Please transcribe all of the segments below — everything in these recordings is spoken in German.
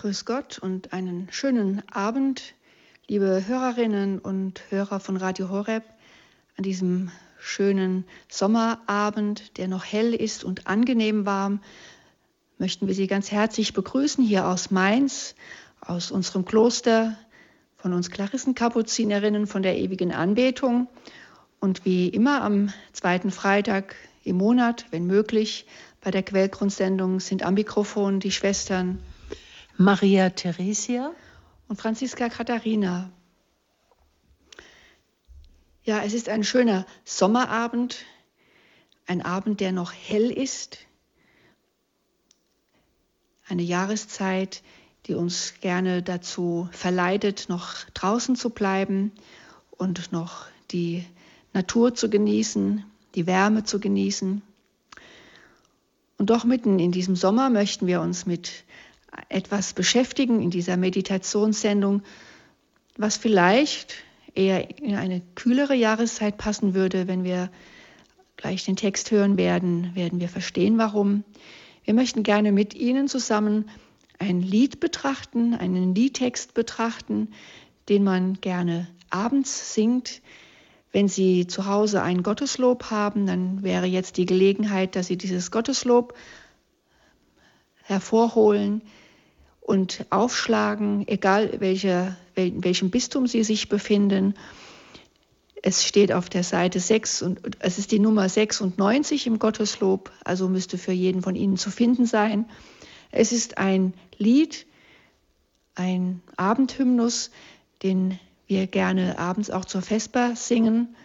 Grüß Gott und einen schönen Abend, liebe Hörerinnen und Hörer von Radio Horeb, an diesem schönen Sommerabend, der noch hell ist und angenehm warm, möchten wir Sie ganz herzlich begrüßen hier aus Mainz, aus unserem Kloster, von uns Klarissenkapuzinerinnen von der ewigen Anbetung. Und wie immer am zweiten Freitag im Monat, wenn möglich, bei der Quellgrundsendung sind am Mikrofon die Schwestern Maria Theresia und Franziska Katharina. Ja, es ist ein schöner Sommerabend, ein Abend, der noch hell ist, eine Jahreszeit, die uns gerne dazu verleitet, noch draußen zu bleiben und noch die Natur zu genießen, die Wärme zu genießen. Und doch mitten in diesem Sommer möchten wir uns mit etwas beschäftigen in dieser Meditationssendung, was vielleicht eher in eine kühlere Jahreszeit passen würde. Wenn wir gleich den Text hören werden, werden wir verstehen, warum. Wir möchten gerne mit Ihnen zusammen ein Lied betrachten, einen Liedtext betrachten, den man gerne abends singt. Wenn Sie zu Hause ein Gotteslob haben, dann wäre jetzt die Gelegenheit, dass Sie dieses Gotteslob hervorholen, und aufschlagen, egal welche, in welchem Bistum Sie sich befinden. Es steht auf der Seite 6 und es ist die Nummer 96 im Gotteslob, also müsste für jeden von Ihnen zu finden sein. Es ist ein Lied, ein Abendhymnus, den wir gerne abends auch zur Vesper singen.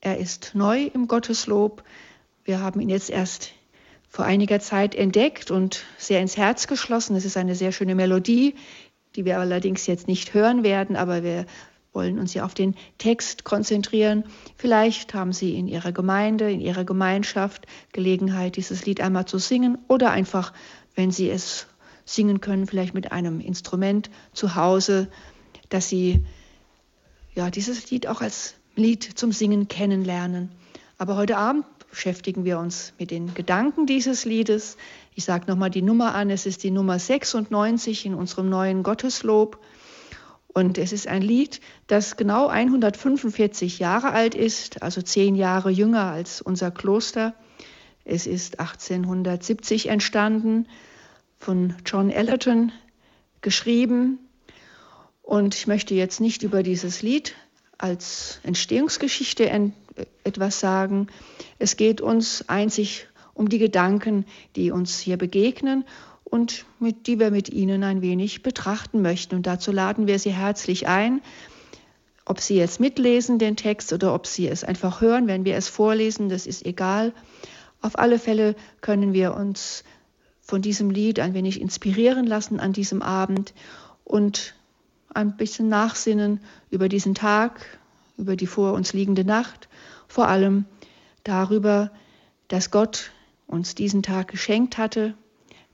Er ist neu im Gotteslob. Wir haben ihn jetzt erst vor einiger Zeit entdeckt und sehr ins Herz geschlossen. Es ist eine sehr schöne Melodie, die wir allerdings jetzt nicht hören werden, aber wir wollen uns ja auf den Text konzentrieren. Vielleicht haben Sie in Ihrer Gemeinde, in Ihrer Gemeinschaft Gelegenheit, dieses Lied einmal zu singen oder einfach, wenn Sie es singen können, vielleicht mit einem Instrument zu Hause, dass Sie ja, dieses Lied auch als Lied zum Singen kennenlernen. Aber heute Abend beschäftigen wir uns mit den Gedanken dieses Liedes. Ich sage nochmal die Nummer an, es ist die Nummer 96 in unserem neuen Gotteslob. Und es ist ein Lied, das genau 145 Jahre alt ist, also zehn Jahre jünger als unser Kloster. Es ist 1870 entstanden, von John Ellerton geschrieben. Und ich möchte jetzt nicht über dieses Lied als Entstehungsgeschichte etwas sagen. Es geht uns einzig um die Gedanken, die uns hier begegnen und mit, die wir mit Ihnen ein wenig betrachten möchten. Und dazu laden wir Sie herzlich ein. Ob Sie jetzt mitlesen, den Text, oder ob Sie es einfach hören, wenn wir es vorlesen, das ist egal. Auf alle Fälle können wir uns von diesem Lied ein wenig inspirieren lassen an diesem Abend und ein bisschen nachsinnen über diesen Tag, über die vor uns liegende Nacht, vor allem darüber, dass Gott uns diesen Tag geschenkt hatte,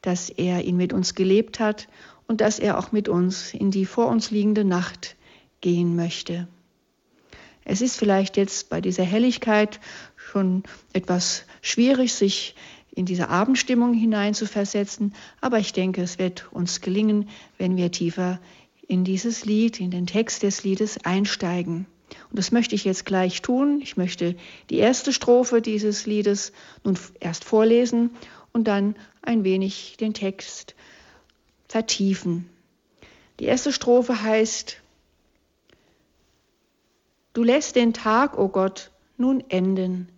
dass er ihn mit uns gelebt hat und dass er auch mit uns in die vor uns liegende Nacht gehen möchte. Es ist vielleicht jetzt bei dieser Helligkeit schon etwas schwierig, sich in diese Abendstimmung hineinzuversetzen, aber ich denke, es wird uns gelingen, wenn wir tiefer in dieses Lied, in den Text des Liedes einsteigen. Und das möchte ich jetzt gleich tun. Ich möchte die erste Strophe dieses Liedes nun erst vorlesen und dann ein wenig den Text vertiefen. Die erste Strophe heißt, Du lässt den Tag, o oh Gott, nun enden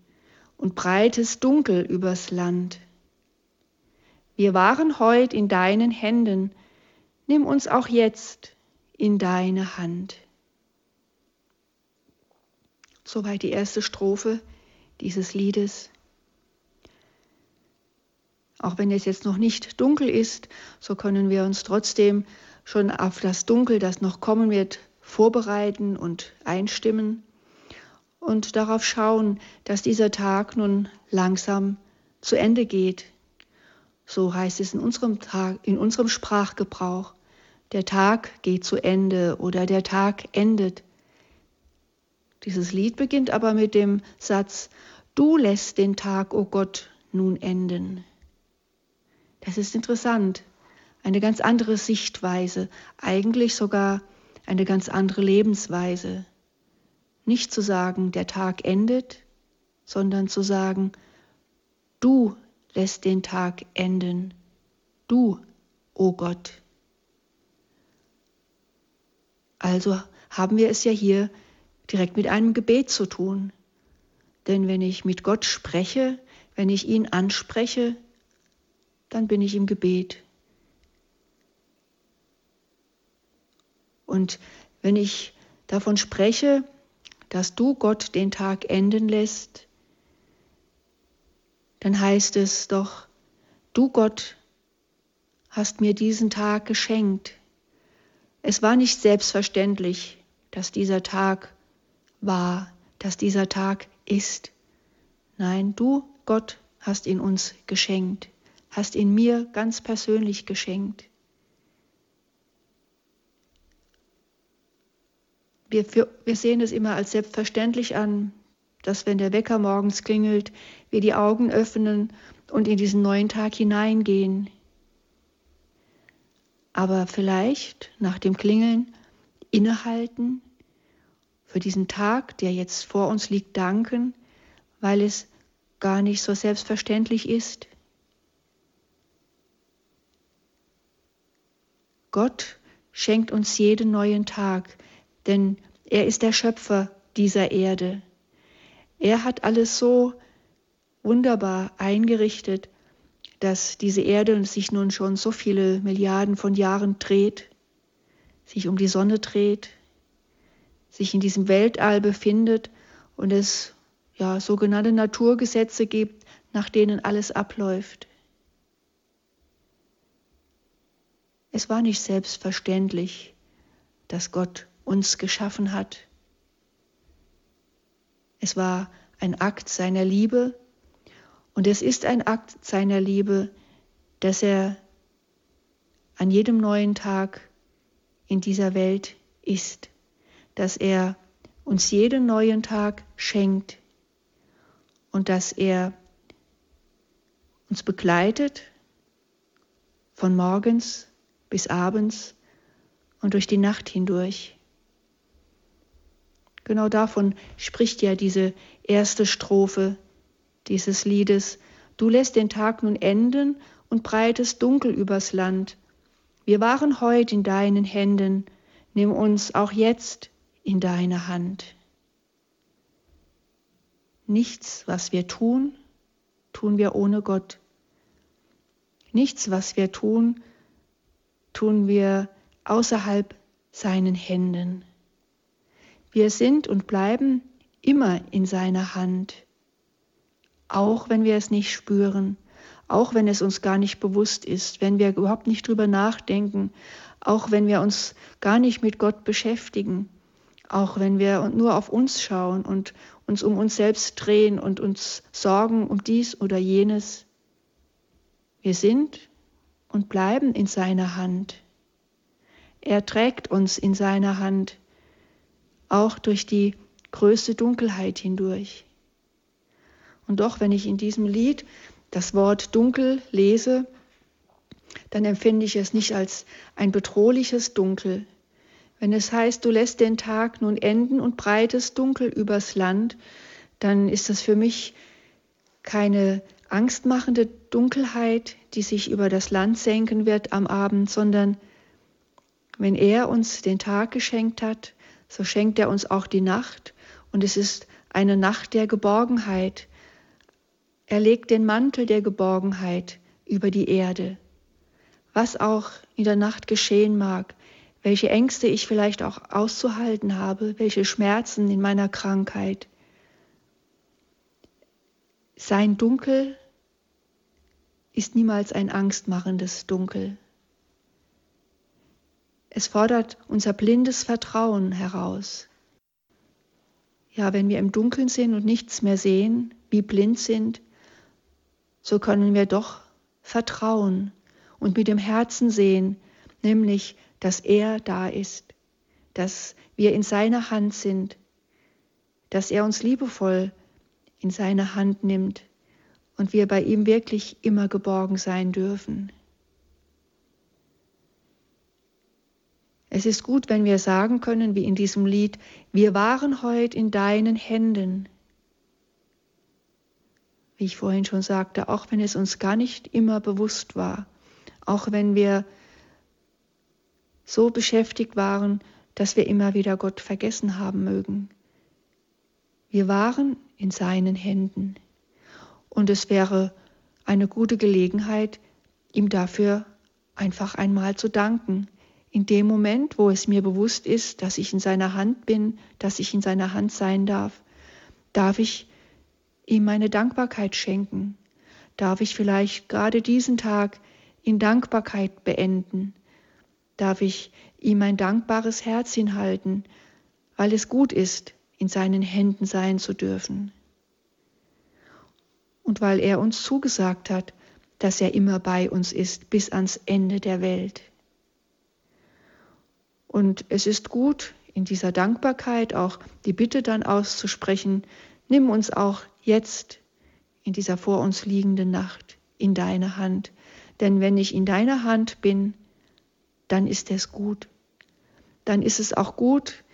und breites Dunkel übers Land. Wir waren heut in deinen Händen, nimm uns auch jetzt in deine Hand. Soweit die erste Strophe dieses Liedes. Auch wenn es jetzt noch nicht dunkel ist, so können wir uns trotzdem schon auf das Dunkel, das noch kommen wird, vorbereiten und einstimmen und darauf schauen, dass dieser Tag nun langsam zu Ende geht. So heißt es in unserem, Tag, in unserem Sprachgebrauch. Der Tag geht zu Ende oder der Tag endet. Dieses Lied beginnt aber mit dem Satz, du lässt den Tag, o oh Gott, nun enden. Das ist interessant. eine ganz andere Sichtweise, eigentlich sogar eine ganz andere Lebensweise. Nicht zu sagen, der Tag endet, sondern zu sagen, du lässt den Tag enden, du, o oh Gott. Also haben wir es ja hier direkt mit einem Gebet zu tun. Denn wenn ich mit Gott spreche, wenn ich ihn anspreche, dann bin ich im Gebet. Und wenn ich davon spreche, dass du Gott den Tag enden lässt, dann heißt es doch, du Gott hast mir diesen Tag geschenkt. Es war nicht selbstverständlich, dass dieser Tag war, dass dieser Tag ist. Nein, du, Gott, hast ihn uns geschenkt, hast ihn mir ganz persönlich geschenkt. Wir, wir sehen es immer als selbstverständlich an, dass wenn der Wecker morgens klingelt, wir die Augen öffnen und in diesen neuen Tag hineingehen. Aber vielleicht nach dem Klingeln innehalten, für diesen Tag, der jetzt vor uns liegt, danken, weil es gar nicht so selbstverständlich ist. Gott schenkt uns jeden neuen Tag, denn er ist der Schöpfer dieser Erde. Er hat alles so wunderbar eingerichtet, dass diese Erde sich nun schon so viele Milliarden von Jahren dreht, sich um die Sonne dreht, sich in diesem Weltall befindet und es ja sogenannte Naturgesetze gibt, nach denen alles abläuft. Es war nicht selbstverständlich, dass Gott uns geschaffen hat. Es war ein Akt seiner Liebe und es ist ein Akt seiner Liebe, dass er an jedem neuen Tag in dieser Welt ist dass er uns jeden neuen Tag schenkt und dass er uns begleitet von morgens bis abends und durch die Nacht hindurch. Genau davon spricht ja diese erste Strophe dieses Liedes. Du lässt den Tag nun enden und breitest Dunkel übers Land. Wir waren heut in deinen Händen, nimm uns auch jetzt in deine Hand. Nichts, was wir tun, tun wir ohne Gott. Nichts, was wir tun, tun wir außerhalb seinen Händen. Wir sind und bleiben immer in seiner Hand, auch wenn wir es nicht spüren, auch wenn es uns gar nicht bewusst ist, wenn wir überhaupt nicht drüber nachdenken, auch wenn wir uns gar nicht mit Gott beschäftigen auch wenn wir nur auf uns schauen und uns um uns selbst drehen und uns sorgen um dies oder jenes. Wir sind und bleiben in seiner Hand. Er trägt uns in seiner Hand, auch durch die größte Dunkelheit hindurch. Und doch, wenn ich in diesem Lied das Wort dunkel lese, dann empfinde ich es nicht als ein bedrohliches Dunkel, wenn es heißt, du lässt den Tag nun enden und breites Dunkel übers Land, dann ist das für mich keine angstmachende Dunkelheit, die sich über das Land senken wird am Abend, sondern wenn er uns den Tag geschenkt hat, so schenkt er uns auch die Nacht und es ist eine Nacht der Geborgenheit. Er legt den Mantel der Geborgenheit über die Erde. Was auch in der Nacht geschehen mag, welche Ängste ich vielleicht auch auszuhalten habe, welche Schmerzen in meiner Krankheit. Sein Dunkel ist niemals ein angstmachendes Dunkel. Es fordert unser blindes Vertrauen heraus. Ja, wenn wir im Dunkeln sind und nichts mehr sehen, wie blind sind, so können wir doch vertrauen und mit dem Herzen sehen, nämlich dass er da ist, dass wir in seiner Hand sind, dass er uns liebevoll in seine Hand nimmt und wir bei ihm wirklich immer geborgen sein dürfen. Es ist gut, wenn wir sagen können, wie in diesem Lied, wir waren heute in deinen Händen. Wie ich vorhin schon sagte, auch wenn es uns gar nicht immer bewusst war, auch wenn wir so beschäftigt waren, dass wir immer wieder Gott vergessen haben mögen. Wir waren in seinen Händen und es wäre eine gute Gelegenheit, ihm dafür einfach einmal zu danken. In dem Moment, wo es mir bewusst ist, dass ich in seiner Hand bin, dass ich in seiner Hand sein darf, darf ich ihm meine Dankbarkeit schenken. Darf ich vielleicht gerade diesen Tag in Dankbarkeit beenden? Darf ich ihm ein dankbares Herz hinhalten, weil es gut ist, in seinen Händen sein zu dürfen? Und weil er uns zugesagt hat, dass er immer bei uns ist bis ans Ende der Welt. Und es ist gut, in dieser Dankbarkeit auch die Bitte dann auszusprechen, nimm uns auch jetzt in dieser vor uns liegenden Nacht in deine Hand. Denn wenn ich in deiner Hand bin, dann ist es gut. Dann ist es auch gut,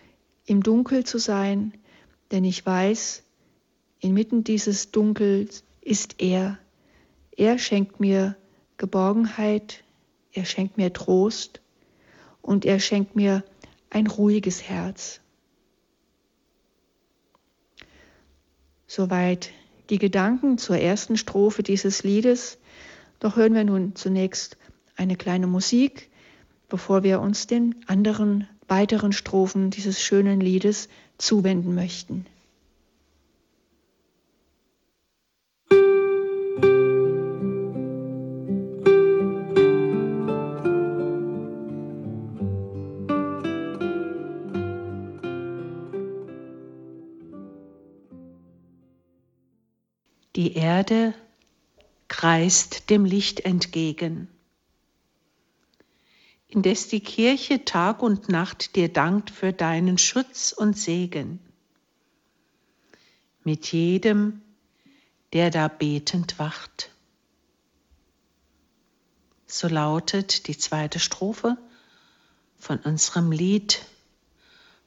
im Dunkel zu sein, denn ich weiß, inmitten dieses Dunkels ist er, er schenkt mir Geborgenheit, er schenkt mir Trost und er schenkt mir ein ruhiges Herz. Soweit die Gedanken zur ersten Strophe dieses Liedes. Doch hören wir nun zunächst eine kleine Musik, bevor wir uns den anderen weiteren Strophen dieses schönen Liedes zuwenden möchten. Die Erde kreist dem Licht entgegen. Indes die Kirche Tag und Nacht dir dankt für deinen Schutz und Segen. Mit jedem, der da betend wacht. So lautet die zweite Strophe von unserem Lied,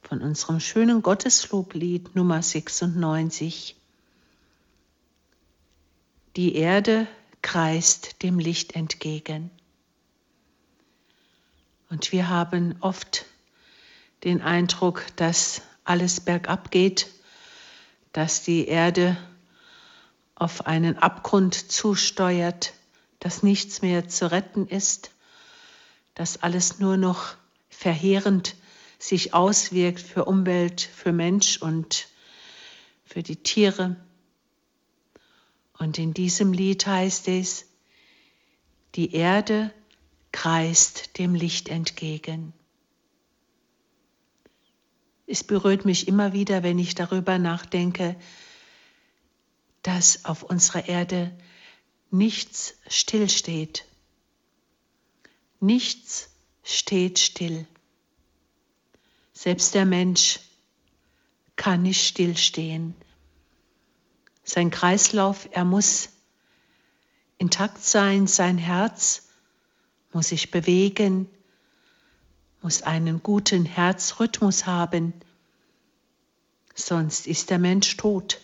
von unserem schönen Gottesloblied Nummer 96. Die Erde kreist dem Licht entgegen. Und wir haben oft den Eindruck, dass alles bergab geht, dass die Erde auf einen Abgrund zusteuert, dass nichts mehr zu retten ist, dass alles nur noch verheerend sich auswirkt für Umwelt, für Mensch und für die Tiere. Und in diesem Lied heißt es, die Erde kreist dem Licht entgegen. Es berührt mich immer wieder, wenn ich darüber nachdenke, dass auf unserer Erde nichts stillsteht. Nichts steht still. Selbst der Mensch kann nicht stillstehen sein Kreislauf, er muss intakt sein, sein Herz muss sich bewegen, muss einen guten Herzrhythmus haben, sonst ist der Mensch tot.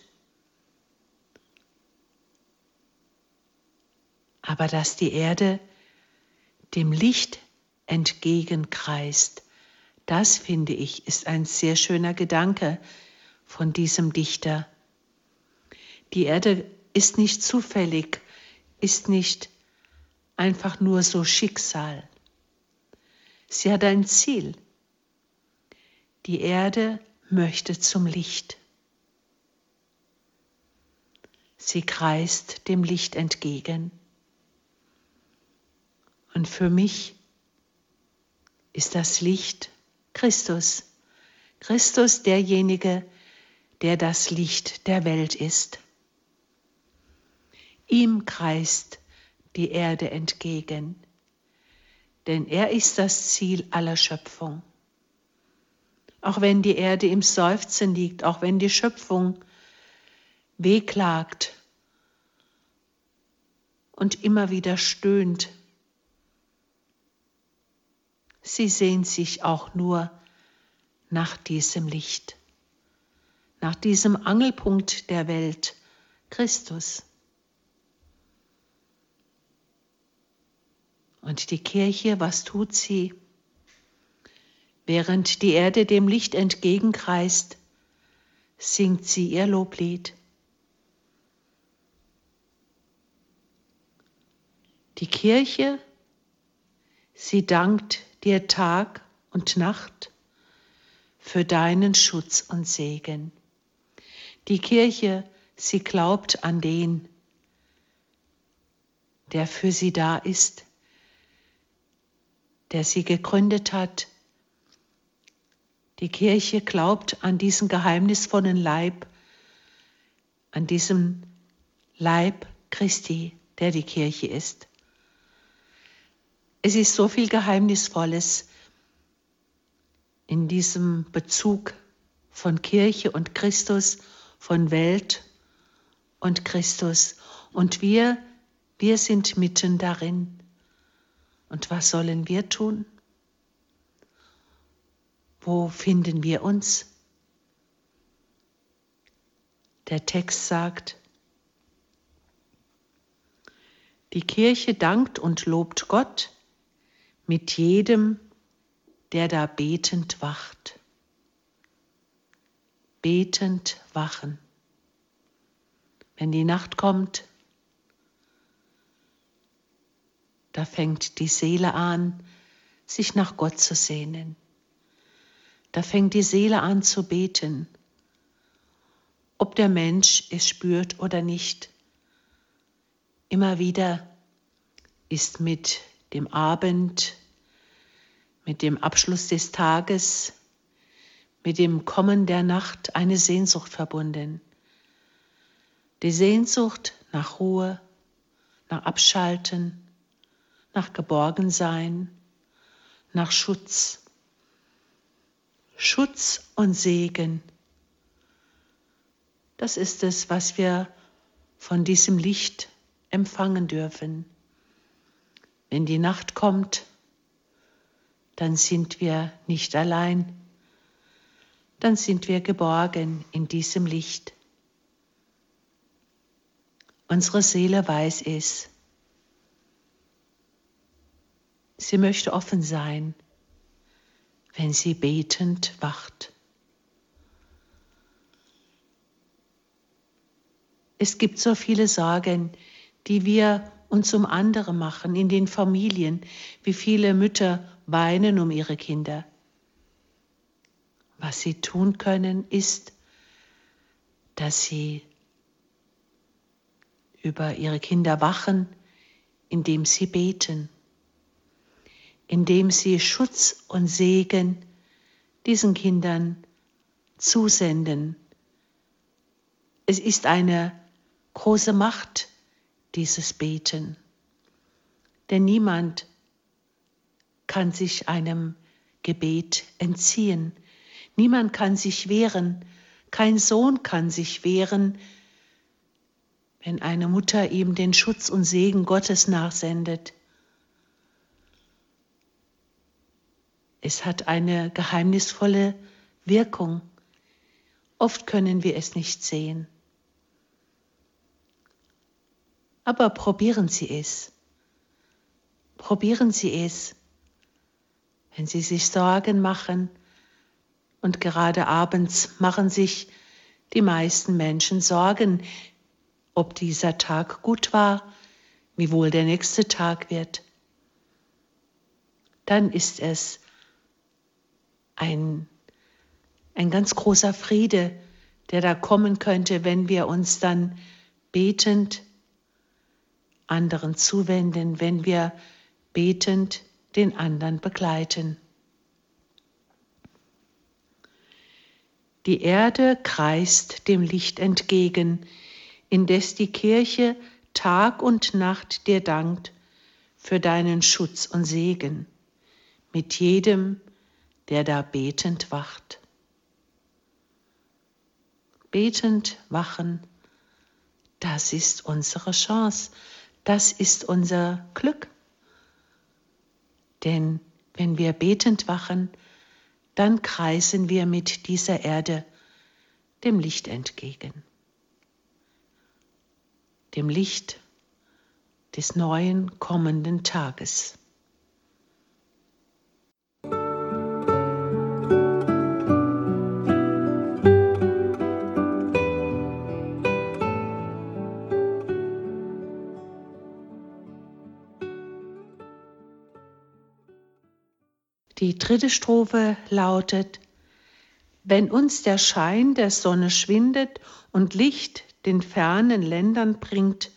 Aber dass die Erde dem Licht entgegenkreist, das finde ich ist ein sehr schöner Gedanke von diesem Dichter. Die Erde ist nicht zufällig, ist nicht einfach nur so Schicksal. Sie hat ein Ziel. Die Erde möchte zum Licht. Sie kreist dem Licht entgegen. Und für mich ist das Licht Christus. Christus derjenige, der das Licht der Welt ist. Ihm kreist die Erde entgegen, denn er ist das Ziel aller Schöpfung. Auch wenn die Erde im Seufzen liegt, auch wenn die Schöpfung wehklagt und immer wieder stöhnt, sie sehnt sich auch nur nach diesem Licht, nach diesem Angelpunkt der Welt, Christus. Und die Kirche, was tut sie? Während die Erde dem Licht entgegenkreist, singt sie ihr Loblied. Die Kirche, sie dankt dir Tag und Nacht für deinen Schutz und Segen. Die Kirche, sie glaubt an den, der für sie da ist, der sie gegründet hat. Die Kirche glaubt an diesen geheimnisvollen Leib, an diesem Leib Christi, der die Kirche ist. Es ist so viel Geheimnisvolles in diesem Bezug von Kirche und Christus, von Welt und Christus. Und wir, wir sind mitten darin. Und was sollen wir tun? Wo finden wir uns? Der Text sagt, die Kirche dankt und lobt Gott, mit jedem, der da betend wacht. Betend wachen. Wenn die Nacht kommt, da fängt die Seele an, sich nach Gott zu sehnen. Da fängt die Seele an zu beten, ob der Mensch es spürt oder nicht. Immer wieder ist mit dem Abend mit dem Abschluss des Tages, mit dem Kommen der Nacht eine Sehnsucht verbunden. Die Sehnsucht nach Ruhe, nach Abschalten, nach Geborgensein, nach Schutz. Schutz und Segen. Das ist es, was wir von diesem Licht empfangen dürfen. Wenn die Nacht kommt, dann sind wir nicht allein, dann sind wir geborgen in diesem Licht. Unsere Seele weiß es. Sie möchte offen sein, wenn sie betend wacht. Es gibt so viele Sorgen, die wir uns um andere machen, in den Familien, wie viele Mütter weinen um ihre Kinder. Was sie tun können, ist, dass sie über ihre Kinder wachen, indem sie beten, indem sie Schutz und Segen diesen Kindern zusenden. Es ist eine große Macht, dieses Beten. Denn niemand kann sich einem Gebet entziehen. Niemand kann sich wehren. Kein Sohn kann sich wehren, wenn eine Mutter ihm den Schutz und Segen Gottes nachsendet. Es hat eine geheimnisvolle Wirkung. Oft können wir es nicht sehen. Aber probieren Sie es. Probieren Sie es. Wenn Sie sich Sorgen machen, und gerade abends machen sich die meisten Menschen Sorgen, ob dieser Tag gut war, wie wohl der nächste Tag wird, dann ist es ein, ein ganz großer Friede, der da kommen könnte, wenn wir uns dann betend anderen zuwenden, wenn wir betend den anderen begleiten. Die Erde kreist dem Licht entgegen, indes die Kirche Tag und Nacht dir dankt für deinen Schutz und Segen, mit jedem, der da betend wacht. Betend wachen, das ist unsere Chance, das ist unser Glück. Denn wenn wir betend wachen, dann kreisen wir mit dieser Erde dem Licht entgegen, dem Licht des neuen kommenden Tages. Dritte Strophe lautet, wenn uns der Schein der Sonne schwindet und Licht den fernen Ländern bringt,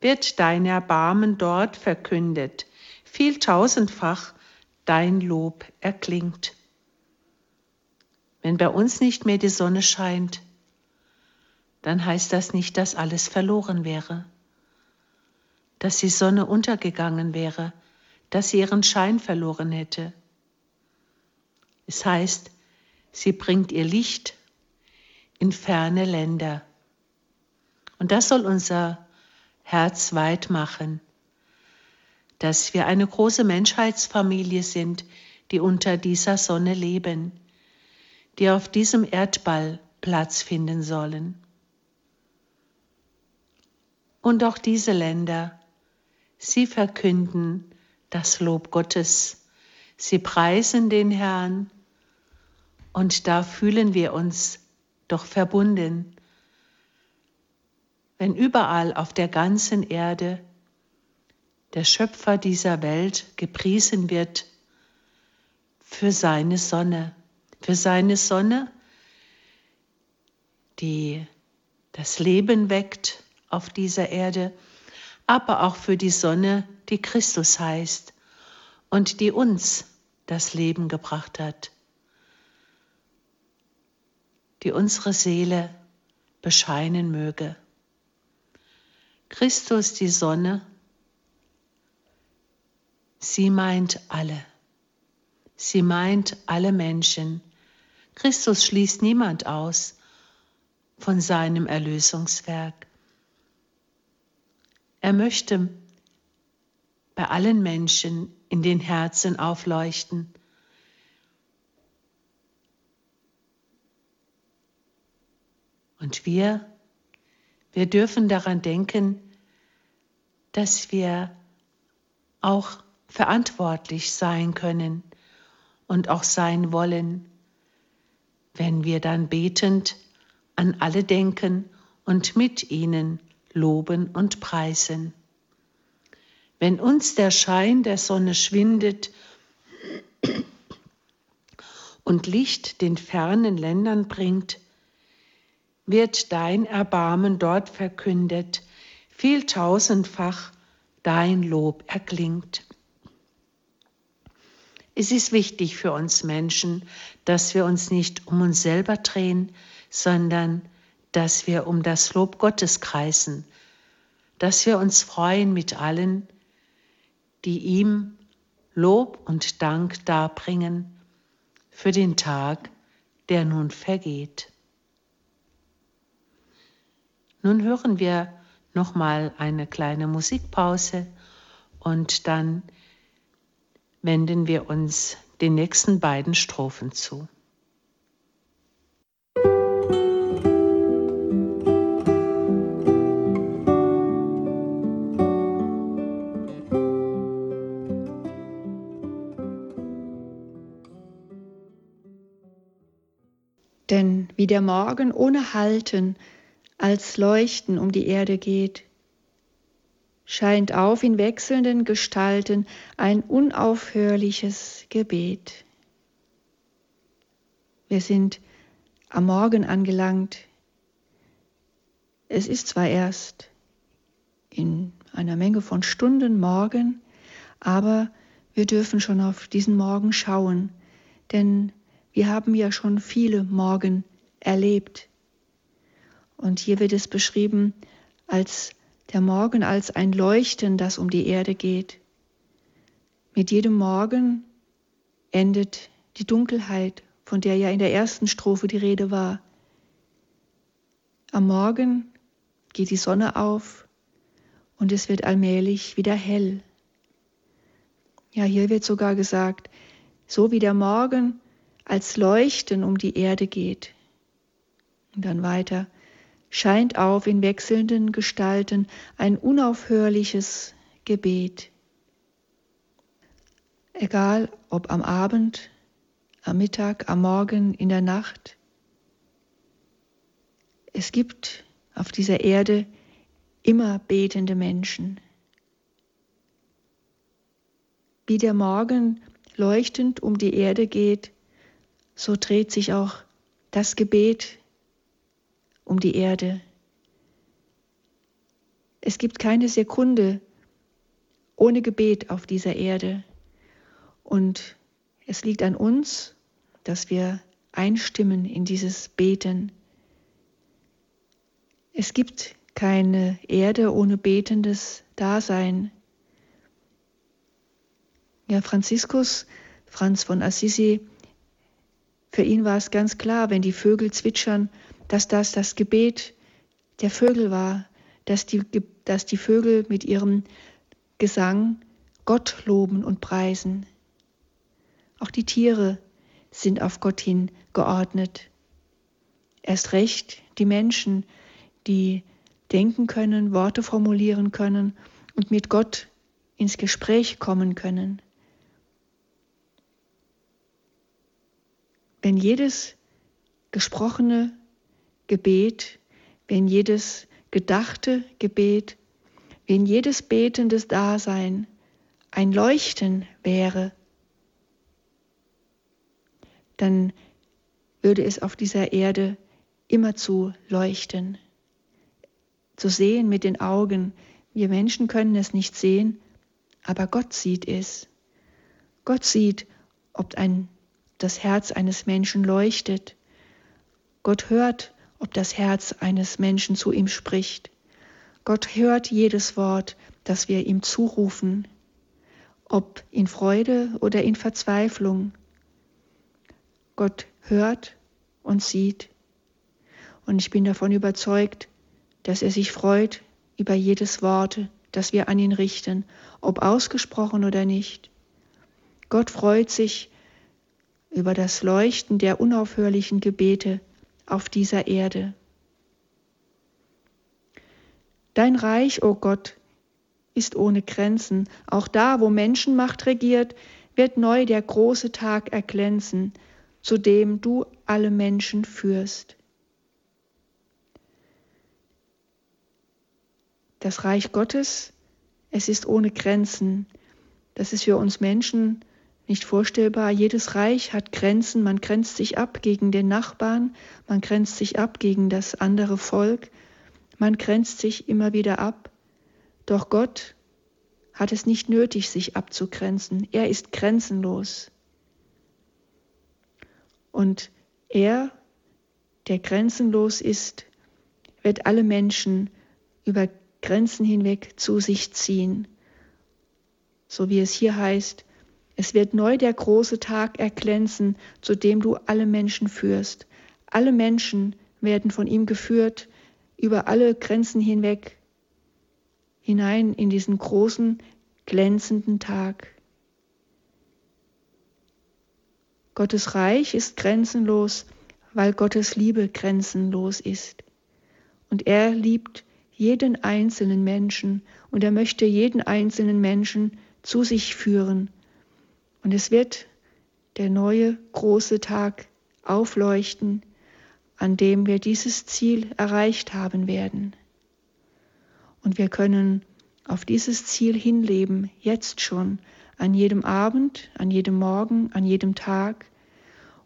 wird dein Erbarmen dort verkündet, viel tausendfach dein Lob erklingt. Wenn bei uns nicht mehr die Sonne scheint, dann heißt das nicht, dass alles verloren wäre, dass die Sonne untergegangen wäre, dass sie ihren Schein verloren hätte. Es heißt, sie bringt ihr Licht in ferne Länder. Und das soll unser Herz weit machen, dass wir eine große Menschheitsfamilie sind, die unter dieser Sonne leben, die auf diesem Erdball Platz finden sollen. Und auch diese Länder, sie verkünden das Lob Gottes, sie preisen den Herrn, und da fühlen wir uns doch verbunden. Wenn überall auf der ganzen Erde der Schöpfer dieser Welt gepriesen wird für seine Sonne, für seine Sonne, die das Leben weckt auf dieser Erde, aber auch für die Sonne, die Christus heißt und die uns das Leben gebracht hat die unsere Seele bescheinen möge. Christus, die Sonne, sie meint alle. Sie meint alle Menschen. Christus schließt niemand aus von seinem Erlösungswerk. Er möchte bei allen Menschen in den Herzen aufleuchten Und wir, wir dürfen daran denken, dass wir auch verantwortlich sein können und auch sein wollen, wenn wir dann betend an alle denken und mit ihnen loben und preisen. Wenn uns der Schein der Sonne schwindet und Licht den fernen Ländern bringt, wird dein Erbarmen dort verkündet, viel tausendfach dein Lob erklingt. Es ist wichtig für uns Menschen, dass wir uns nicht um uns selber drehen, sondern dass wir um das Lob Gottes kreisen, dass wir uns freuen mit allen, die ihm Lob und Dank darbringen für den Tag, der nun vergeht. Nun hören wir noch mal eine kleine Musikpause und dann wenden wir uns den nächsten beiden Strophen zu. Denn wie der Morgen ohne Halten als Leuchten um die Erde geht, scheint auf in wechselnden Gestalten ein unaufhörliches Gebet. Wir sind am Morgen angelangt. Es ist zwar erst in einer Menge von Stunden Morgen, aber wir dürfen schon auf diesen Morgen schauen, denn wir haben ja schon viele Morgen erlebt. Und hier wird es beschrieben als der Morgen, als ein Leuchten, das um die Erde geht. Mit jedem Morgen endet die Dunkelheit, von der ja in der ersten Strophe die Rede war. Am Morgen geht die Sonne auf und es wird allmählich wieder hell. Ja, hier wird sogar gesagt, so wie der Morgen als Leuchten um die Erde geht. Und dann weiter, scheint auf in wechselnden Gestalten ein unaufhörliches Gebet. Egal ob am Abend, am Mittag, am Morgen, in der Nacht, es gibt auf dieser Erde immer betende Menschen. Wie der Morgen leuchtend um die Erde geht, so dreht sich auch das Gebet um die Erde. Es gibt keine Sekunde ohne Gebet auf dieser Erde. Und es liegt an uns, dass wir einstimmen in dieses Beten. Es gibt keine Erde ohne betendes Dasein. Ja, Franziskus, Franz von Assisi, für ihn war es ganz klar, wenn die Vögel zwitschern, dass das das Gebet der Vögel war, dass die, dass die Vögel mit ihrem Gesang Gott loben und preisen. Auch die Tiere sind auf Gott hin geordnet. Erst recht die Menschen, die denken können, Worte formulieren können und mit Gott ins Gespräch kommen können. Wenn jedes gesprochene Gebet, wenn jedes gedachte Gebet, wenn jedes betendes Dasein ein Leuchten wäre, dann würde es auf dieser Erde immerzu leuchten zu sehen mit den Augen. Wir Menschen können es nicht sehen, aber Gott sieht es. Gott sieht, ob ein, das Herz eines Menschen leuchtet. Gott hört, ob das Herz eines Menschen zu ihm spricht. Gott hört jedes Wort, das wir ihm zurufen, ob in Freude oder in Verzweiflung. Gott hört und sieht. Und ich bin davon überzeugt, dass er sich freut über jedes Wort, das wir an ihn richten, ob ausgesprochen oder nicht. Gott freut sich über das Leuchten der unaufhörlichen Gebete auf dieser Erde. Dein Reich, o oh Gott, ist ohne Grenzen. Auch da, wo Menschenmacht regiert, wird neu der große Tag erglänzen, zu dem du alle Menschen führst. das Reich Gottes, es ist ohne Grenzen. Das ist für uns Menschen nicht vorstellbar. Jedes Reich hat Grenzen. Man grenzt sich ab gegen den Nachbarn, man grenzt sich ab gegen das andere Volk, man grenzt sich immer wieder ab. Doch Gott hat es nicht nötig, sich abzugrenzen. Er ist grenzenlos. Und er, der grenzenlos ist, wird alle Menschen über Grenzen hinweg zu sich ziehen. So wie es hier heißt, es wird neu der große Tag erglänzen, zu dem du alle Menschen führst. Alle Menschen werden von ihm geführt, über alle Grenzen hinweg, hinein in diesen großen, glänzenden Tag. Gottes Reich ist grenzenlos, weil Gottes Liebe grenzenlos ist. Und er liebt jeden einzelnen Menschen und er möchte jeden einzelnen Menschen zu sich führen. Und es wird der neue große Tag aufleuchten, an dem wir dieses Ziel erreicht haben werden. Und wir können auf dieses Ziel hinleben, jetzt schon, an jedem Abend, an jedem Morgen, an jedem Tag.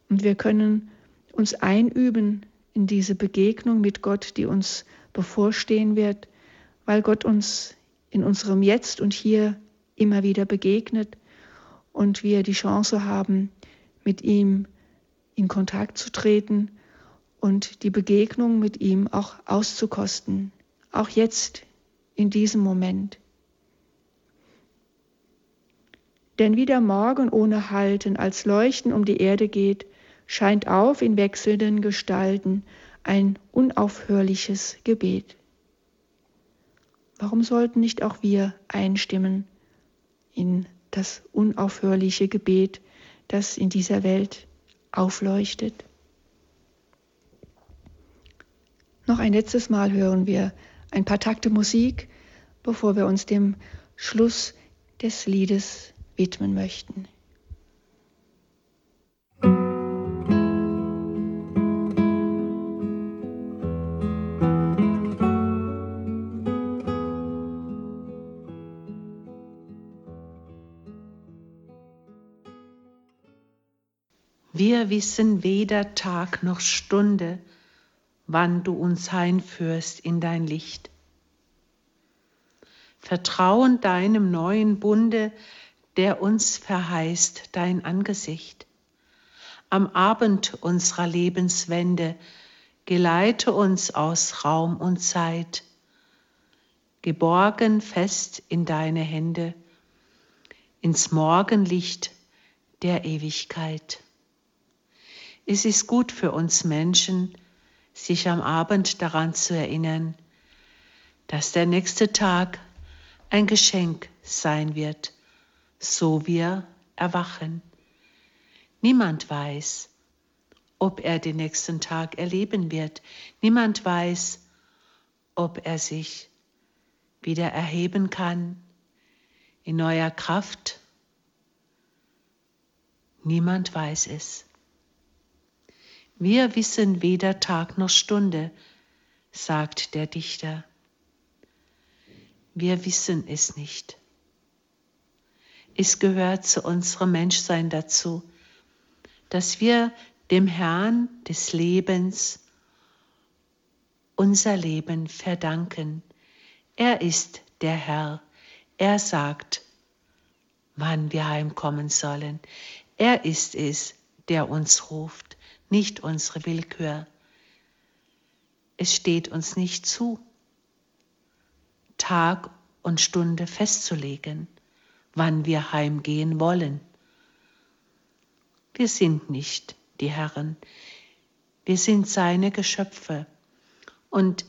Und wir können uns einüben in diese Begegnung mit Gott, die uns bevorstehen wird, weil Gott uns in unserem Jetzt und Hier immer wieder begegnet und wir die Chance haben, mit ihm in Kontakt zu treten und die Begegnung mit ihm auch auszukosten, auch jetzt in diesem Moment. Denn wie der Morgen ohne Halten als Leuchten um die Erde geht, scheint auf in wechselnden Gestalten ein unaufhörliches Gebet. Warum sollten nicht auch wir einstimmen in das unaufhörliche Gebet, das in dieser Welt aufleuchtet. Noch ein letztes Mal hören wir ein paar Takte Musik, bevor wir uns dem Schluss des Liedes widmen möchten. Wir wissen weder Tag noch Stunde, wann du uns einführst in dein Licht. Vertrauen deinem neuen Bunde, der uns verheißt dein Angesicht. Am Abend unserer Lebenswende geleite uns aus Raum und Zeit, geborgen fest in deine Hände, ins Morgenlicht der Ewigkeit. Es ist gut für uns Menschen, sich am Abend daran zu erinnern, dass der nächste Tag ein Geschenk sein wird, so wir erwachen. Niemand weiß, ob er den nächsten Tag erleben wird. Niemand weiß, ob er sich wieder erheben kann in neuer Kraft. Niemand weiß es. Wir wissen weder Tag noch Stunde, sagt der Dichter. Wir wissen es nicht. Es gehört zu unserem Menschsein dazu, dass wir dem Herrn des Lebens unser Leben verdanken. Er ist der Herr. Er sagt, wann wir heimkommen sollen. Er ist es, der uns ruft nicht unsere Willkür. Es steht uns nicht zu, Tag und Stunde festzulegen, wann wir heimgehen wollen. Wir sind nicht die Herren, wir sind seine Geschöpfe und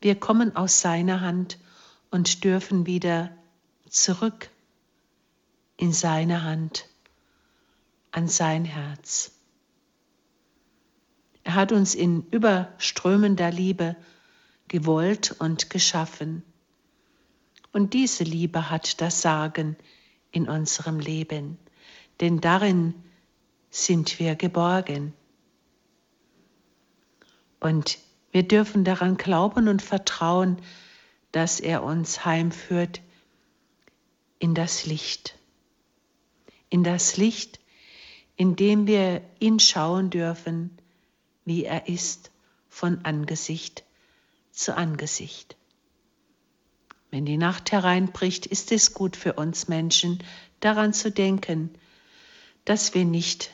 wir kommen aus seiner Hand und dürfen wieder zurück in seine Hand, an sein Herz. Er hat uns in überströmender Liebe gewollt und geschaffen. Und diese Liebe hat das Sagen in unserem Leben, denn darin sind wir geborgen. Und wir dürfen daran glauben und vertrauen, dass er uns heimführt in das Licht. In das Licht, in dem wir ihn schauen dürfen, wie er ist, von Angesicht zu Angesicht. Wenn die Nacht hereinbricht, ist es gut für uns Menschen, daran zu denken, dass wir nicht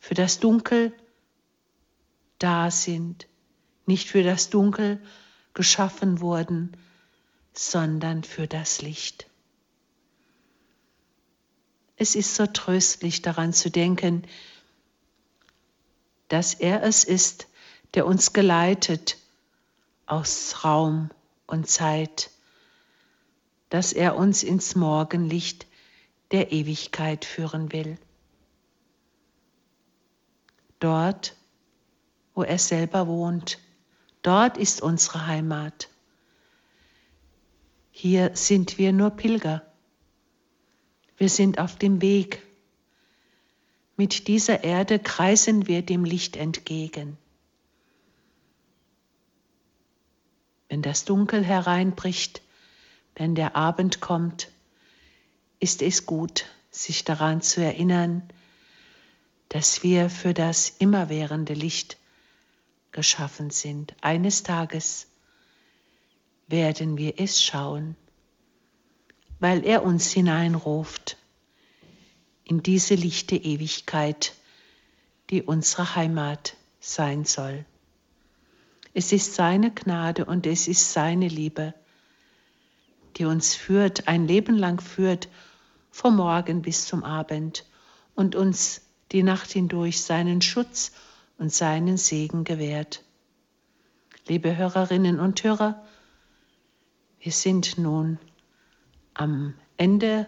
für das Dunkel da sind, nicht für das Dunkel geschaffen wurden, sondern für das Licht. Es ist so tröstlich daran zu denken, dass er es ist, der uns geleitet aus Raum und Zeit, dass er uns ins Morgenlicht der Ewigkeit führen will. Dort, wo er selber wohnt, dort ist unsere Heimat. Hier sind wir nur Pilger. Wir sind auf dem Weg mit dieser Erde kreisen wir dem Licht entgegen. Wenn das Dunkel hereinbricht, wenn der Abend kommt, ist es gut, sich daran zu erinnern, dass wir für das immerwährende Licht geschaffen sind. Eines Tages werden wir es schauen, weil er uns hineinruft in diese lichte Ewigkeit, die unsere Heimat sein soll. Es ist seine Gnade und es ist seine Liebe, die uns führt, ein Leben lang führt, vom Morgen bis zum Abend und uns die Nacht hindurch seinen Schutz und seinen Segen gewährt. Liebe Hörerinnen und Hörer, wir sind nun am Ende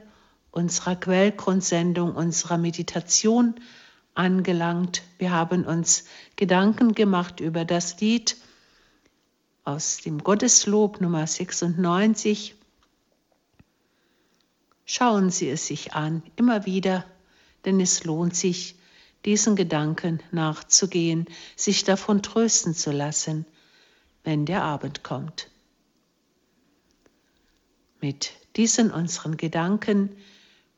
unserer Quellgrundsendung, unserer Meditation angelangt. Wir haben uns Gedanken gemacht über das Lied aus dem Gotteslob Nummer 96. Schauen Sie es sich an, immer wieder, denn es lohnt sich, diesen Gedanken nachzugehen, sich davon trösten zu lassen, wenn der Abend kommt. Mit diesen unseren Gedanken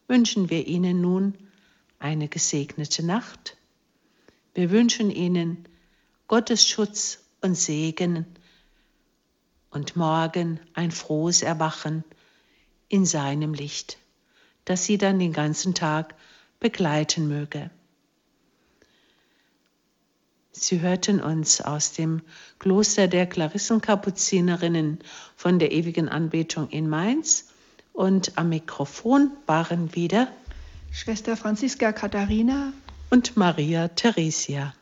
wünschen wir Ihnen nun eine gesegnete Nacht. Wir wünschen Ihnen Gottes Schutz und Segen und morgen ein frohes Erwachen in seinem Licht, das Sie dann den ganzen Tag begleiten möge. Sie hörten uns aus dem Kloster der Klarissenkapuzinerinnen von der ewigen Anbetung in Mainz und am Mikrofon waren wieder Schwester Franziska Katharina und Maria Theresia.